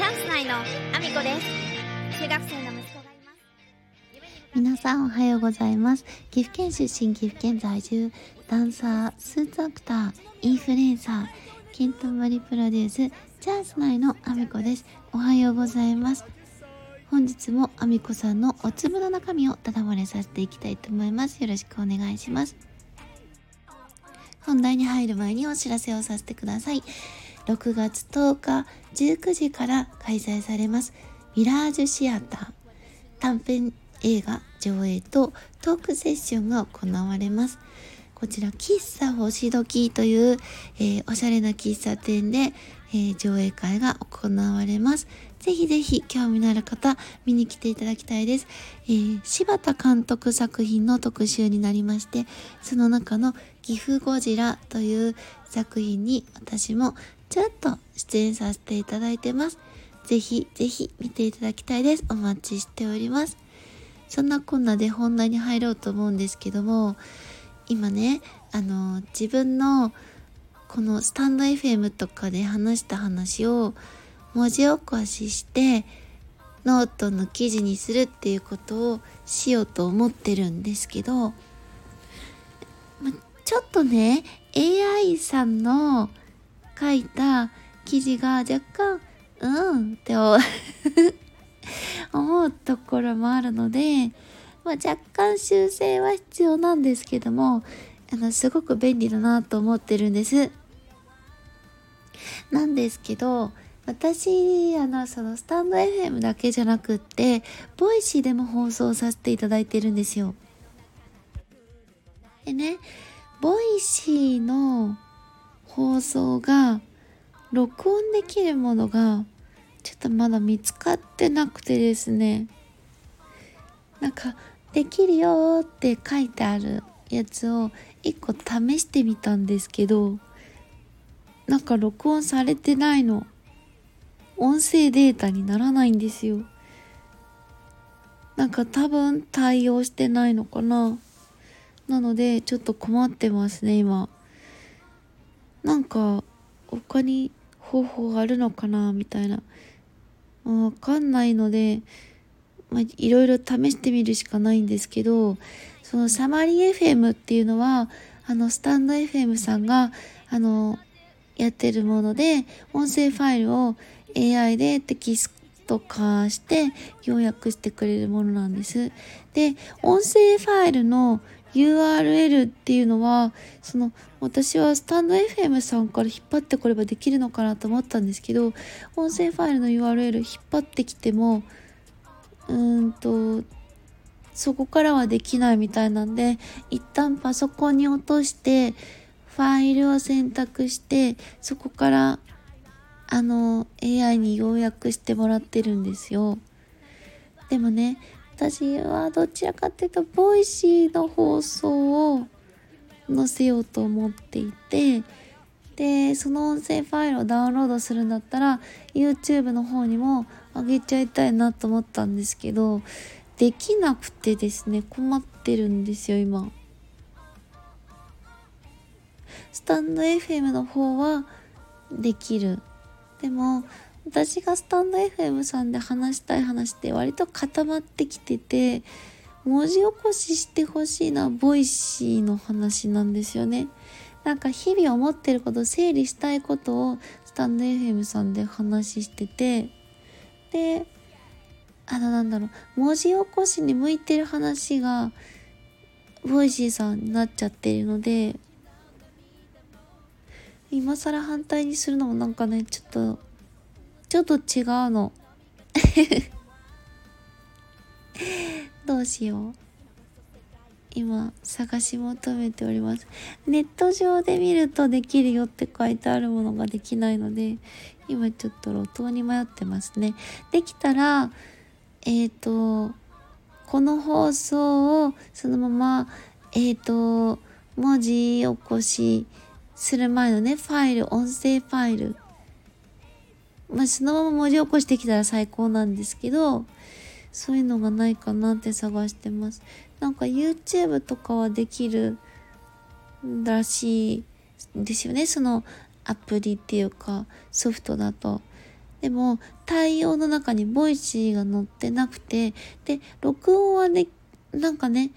チャンス内のアミコです。中学生の息子がいます。皆さんおはようございます。岐阜県出身岐阜県在住ダンサースーツアクターインフルエンサーケントマリプロデュースチャンス内のアミコです。おはようございます。本日もアミコさんのお粒の中身をただ漏れさせていきたいと思います。よろしくお願いします。本題に入る前にお知らせをさせてください。6月10日19時から開催されますミラージュシアター短編映画上映とトークセッションが行われます。こちら、喫茶星時という、えー、おしゃれな喫茶店で、えー、上映会が行われます。ぜひぜひ興味のある方、見に来ていただきたいです。えー、柴田監督作品の特集になりまして、その中の岐阜ゴジラという作品に私もちょっと出演させていただいてます。ぜひぜひ見ていただきたいです。お待ちしております。そんなこんなで本題に入ろうと思うんですけども、今ね、あの、自分のこのスタンド FM とかで話した話を文字起こししてノートの記事にするっていうことをしようと思ってるんですけど、ま、ちょっとね、AI さんの書いた記事が若干、うんって思うところもあるので、まあ、若干修正は必要なんですけども、あの、すごく便利だなと思ってるんです。なんですけど、私、あの、そのスタンド FM だけじゃなくって、 Voicy でも放送させていただいてるんですよ。でね、 Voicy の放送が録音できるものがちょっとまだ見つかってなくてですね。なんかできるよって書いてあるやつを一個試してみたんですけどなんか録音されてないの。音声データにならないんですよ。なんか多分対応してないのかな。なのでちょっと困ってますね今。なんか他に方法あるのかなみたいなわかんないので、まあ、いろいろ試してみるしかないんですけど、そのサマリー FM っていうのは、あの、スタンド FM さんが、あの、やってるもので、音声ファイルを AI でテキスト化して要約してくれるものなんです。で、音声ファイルの URL っていうのは、その、私はスタンド FM さんから引っ張ってこればできるのかなと思ったんですけど、音声ファイルの URL 引っ張ってきても、うーんと、そこからはできないみたいなんで、一旦パソコンに落として、ファイルを選択して、そこから、あの、AI に要約してもらってるんですよ。でもね、私はどちらかっていうと、 Voicy の放送を載せようと思っていて、で、その音声ファイルをダウンロードするんだったら、YouTube の方にも上げちゃいたいなと思ったんですけど、できなくてですね、困ってるんですよ、今。スタンド FM の方はできる。でも、私がスタンド FM さんで話したい話って割と固まってきてて文字起こししてほしいのは Voicy の話なんですよね。なんか日々思ってること整理したいことをスタンド FM さんで話しててであのなんだろう文字起こしに向いてる話がVoicy さんになっちゃってるので今更反対にするのもなんかねちょっとちょっと違うの。どうしよう。今探し求めております。ネット上で見るとできるよって書いてあるものができないので今ちょっと路頭に迷ってますね。できたらえっ、ー、とこの放送をそのままえっ、ー、と文字起こしする前のねファイル音声ファイルまあ、そのまま文字起こしてきたら最高なんですけど、そういうのがないかなって探してます。なんか YouTube とかはできるらしいですよね。そのアプリっていうかソフトだと。でも対応の中に Voicy が載ってなくてで録音はねなんかね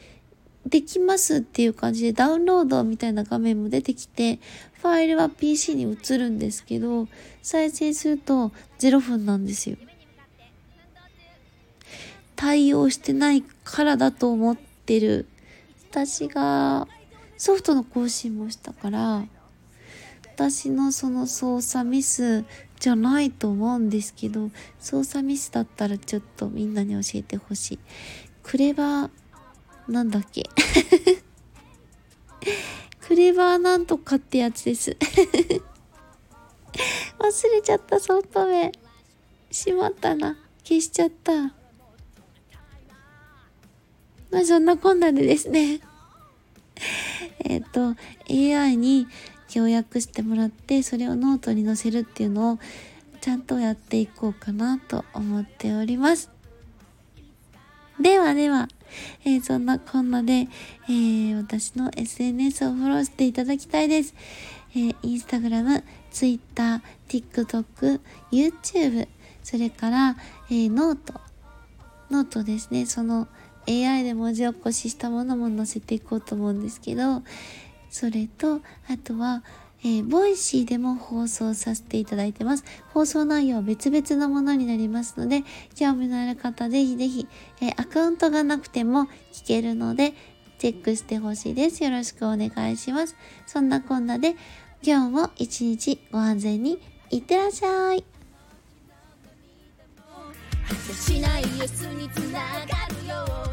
できますっていう感じでダウンロードみたいな画面も出てきてファイルは PC に移るんですけど再生すると0分なんですよ。対応してないからだと思ってる。私がソフトの更新もしたから私のその操作ミスじゃないと思うんですけど操作ミスだったらちょっとみんなに教えてほしい。クレバーなんだっけ？クレバーなんとかってやつです。忘れちゃったソフト名しまったな。消しちゃった。まあそんなこんなでですね。えっと AI に要約してもらってそれをノートに載せるっていうのをちゃんとやっていこうかなと思っております。ではでは、えー、そんなこんなで、えー、私の SNS をフォローしていただきたいです。えー、インスタグラム、ツイッター、TikTok、YouTube、それから、えー、 note。note ですね。その AI で文字起こししたものも載せていこうと思うんですけど、それと、あとは、えー、 Voicy でも放送させていただいてます。放送内容は別々のものになりますので、興味のある方ぜひぜひ、えー、アカウントがなくても聞けるので、チェックしてほしいです。よろしくお願いします。そんなこんなで、今日も一日ご安全にいってらっしゃい。しないにつながるよ